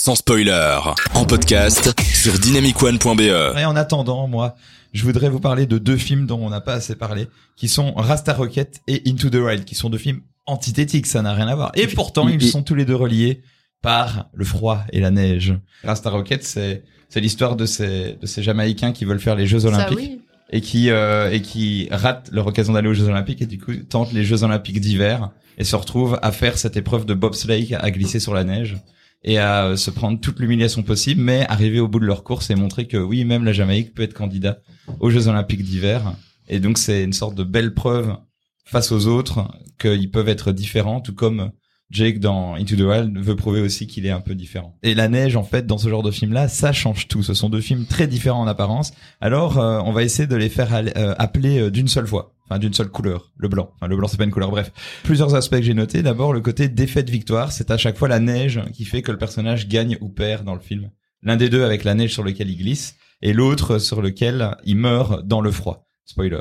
sans spoiler, en podcast sur dynamicone.be. Et en attendant, moi, je voudrais vous parler de deux films dont on n'a pas assez parlé, qui sont Rasta Rocket et Into the Wild, qui sont deux films antithétiques, ça n'a rien à voir. Et pourtant, ils sont tous les deux reliés par le froid et la neige. Rasta Rocket, c'est c'est l'histoire de ces de ces Jamaïcains qui veulent faire les Jeux Olympiques. Ça, oui. et qui euh, et qui ratent leur occasion d'aller aux Jeux Olympiques et du coup tentent les Jeux Olympiques d'hiver et se retrouvent à faire cette épreuve de bobsleigh à glisser sur la neige et à euh, se prendre toute l'humiliation possible mais arriver au bout de leur course et montrer que oui même la Jamaïque peut être candidat aux Jeux Olympiques d'hiver et donc c'est une sorte de belle preuve face aux autres qu'ils peuvent être différents tout comme Jake dans Into the Wild veut prouver aussi qu'il est un peu différent. Et la neige, en fait, dans ce genre de film-là, ça change tout. Ce sont deux films très différents en apparence. Alors, euh, on va essayer de les faire euh, appeler euh, d'une seule fois, enfin d'une seule couleur, le blanc. Enfin, le blanc, c'est pas une couleur. Bref, plusieurs aspects que j'ai notés. D'abord, le côté défaite-victoire, c'est à chaque fois la neige qui fait que le personnage gagne ou perd dans le film. L'un des deux avec la neige sur lequel il glisse, et l'autre sur lequel il meurt dans le froid. Spoiler.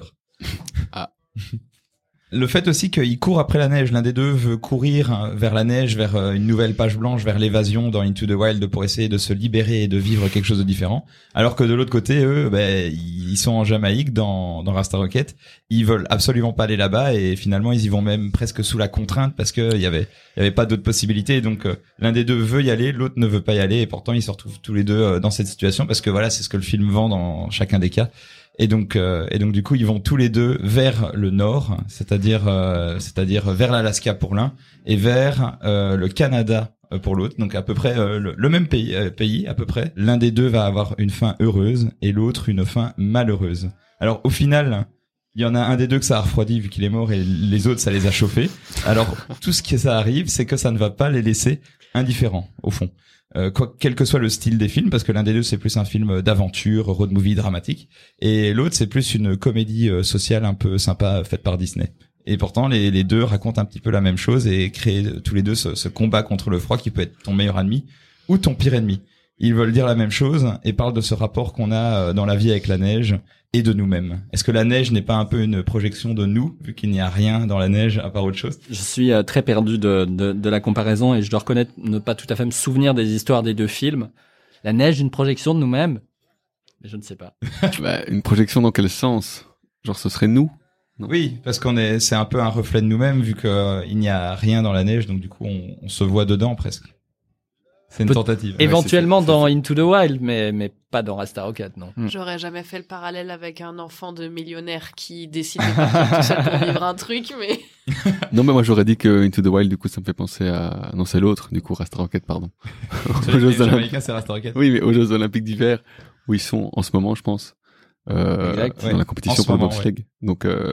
Ah. Le fait aussi qu'il court après la neige, l'un des deux veut courir vers la neige, vers euh, une nouvelle page blanche, vers l'évasion dans Into the Wild pour essayer de se libérer et de vivre quelque chose de différent. Alors que de l'autre côté, eux, ben, ils sont en Jamaïque dans, dans Rasta Rocket. Ils veulent absolument pas aller là-bas et finalement ils y vont même presque sous la contrainte parce que il y avait, y avait pas d'autres possibilités. Donc euh, l'un des deux veut y aller, l'autre ne veut pas y aller et pourtant ils se retrouvent tous les deux euh, dans cette situation parce que voilà, c'est ce que le film vend dans chacun des cas. Et donc, euh, et donc du coup, ils vont tous les deux vers le nord, c'est-à-dire, euh, c'est-à-dire vers l'Alaska pour l'un et vers euh, le Canada euh, pour l'autre. Donc à peu près euh, le, le même pays, euh, pays à peu près. L'un des deux va avoir une fin heureuse et l'autre une fin malheureuse. Alors au final, il y en a un des deux que ça a refroidi vu qu'il est mort et les autres ça les a chauffés. Alors tout ce qui ça arrive, c'est que ça ne va pas les laisser indifférents au fond. Euh, quoi, quel que soit le style des films, parce que l'un des deux c'est plus un film d'aventure, road movie dramatique, et l'autre c'est plus une comédie euh, sociale un peu sympa faite par Disney. Et pourtant les, deux racontent un petit peu la même chose et créent tous les deux ce, ce combat contre le froid qui peut être ton meilleur ennemi ou ton pire ennemi. Ils veulent dire la même chose et parlent de ce rapport qu'on a euh, dans la vie avec la neige et de nous-mêmes. Est-ce que la neige n'est pas un peu une projection de nous, vu qu'il n'y a rien dans la neige à part autre chose? Je suis euh, très perdu de, de, de la comparaison et je dois reconnaître ne pas tout à fait me souvenir des histoires des deux films. La neige, une projection de nous-mêmes? Mais je ne sais pas. Bah, une projection dans quel sens? Genre ce serait nous? Non. Oui, parce qu'on est, c'est un peu un reflet de nous-mêmes, vu qu'il n'y a rien dans la neige, donc du coup on, on se voit dedans presque. C'est une tentative. Éventuellement Ouais, dans Into the Wild, mais, mais pas dans Rasta Rocket, non. Mm. J'aurais jamais fait le parallèle avec un enfant de millionnaire qui décide de partir tout seul pour vivre un truc, mais Non, mais moi j'aurais dit que Into the Wild, du coup, ça me fait penser à. Non, c'est l'autre, du coup, Rasta Rocket, pardon. Aux les Jeux Olympiques. Jamaïcains, c'est Rasta Rocket. Oui, mais aux Jeux Olympiques d'hiver, où ils sont en ce moment, je pense. Euh, Exact, dans ouais. la compétition pour le moment, bobsleigh. Donc, euh,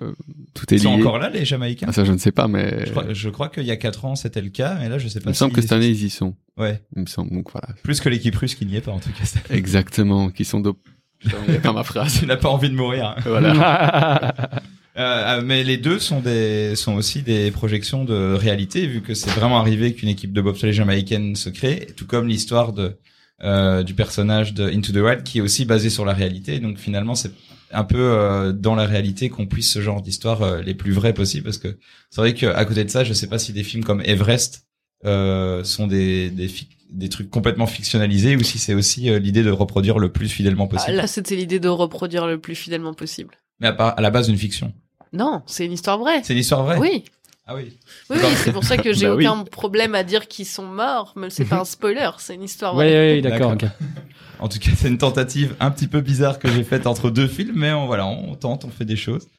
tout est Ils sont lié. encore là, les Jamaïcains Ah, ça, je ne sais pas, mais. Je crois, je crois qu'il y a quatre ans c'était le cas, mais là je sais il pas. me semble que cette année, ils y sont. Ouais, Il me semble, donc voilà. plus que l'équipe russe qui n'y est pas en tout cas. Exactement, qui sont il a pas ma phrase. tu n'as pas envie de mourir. hein. Voilà. Euh, euh, mais les deux sont des sont aussi des projections de réalité vu que c'est vraiment arrivé qu'une équipe de bobsleigh jamaïcaine se crée, tout comme l'histoire de euh, du personnage de Into the Wild qui est aussi basé sur la réalité. Donc finalement c'est un peu euh, dans la réalité qu'on puisse ce genre d'histoire euh, les plus vraies possibles parce que c'est vrai qu'à côté de ça, je sais pas si des films comme Everest euh, sont des des, des trucs complètement fictionnalisés ou si c'est aussi euh, l'idée de reproduire le plus fidèlement Ah, possible. là c'était l'idée de reproduire le plus fidèlement possible. Mais à, part, à la base d'une fiction. Non, c'est une histoire vraie. C'est une histoire vraie. Oui, Ah oui. oui, oui, c'est pour ça que j'ai Bah oui. aucun problème à dire qu'ils sont morts, même c'est pas un spoiler, c'est une histoire Oui, vraie. oui, d'accord. En tout cas, c'est une tentative un petit peu bizarre que j'ai faite entre deux films, mais on, voilà, on tente, on fait des choses.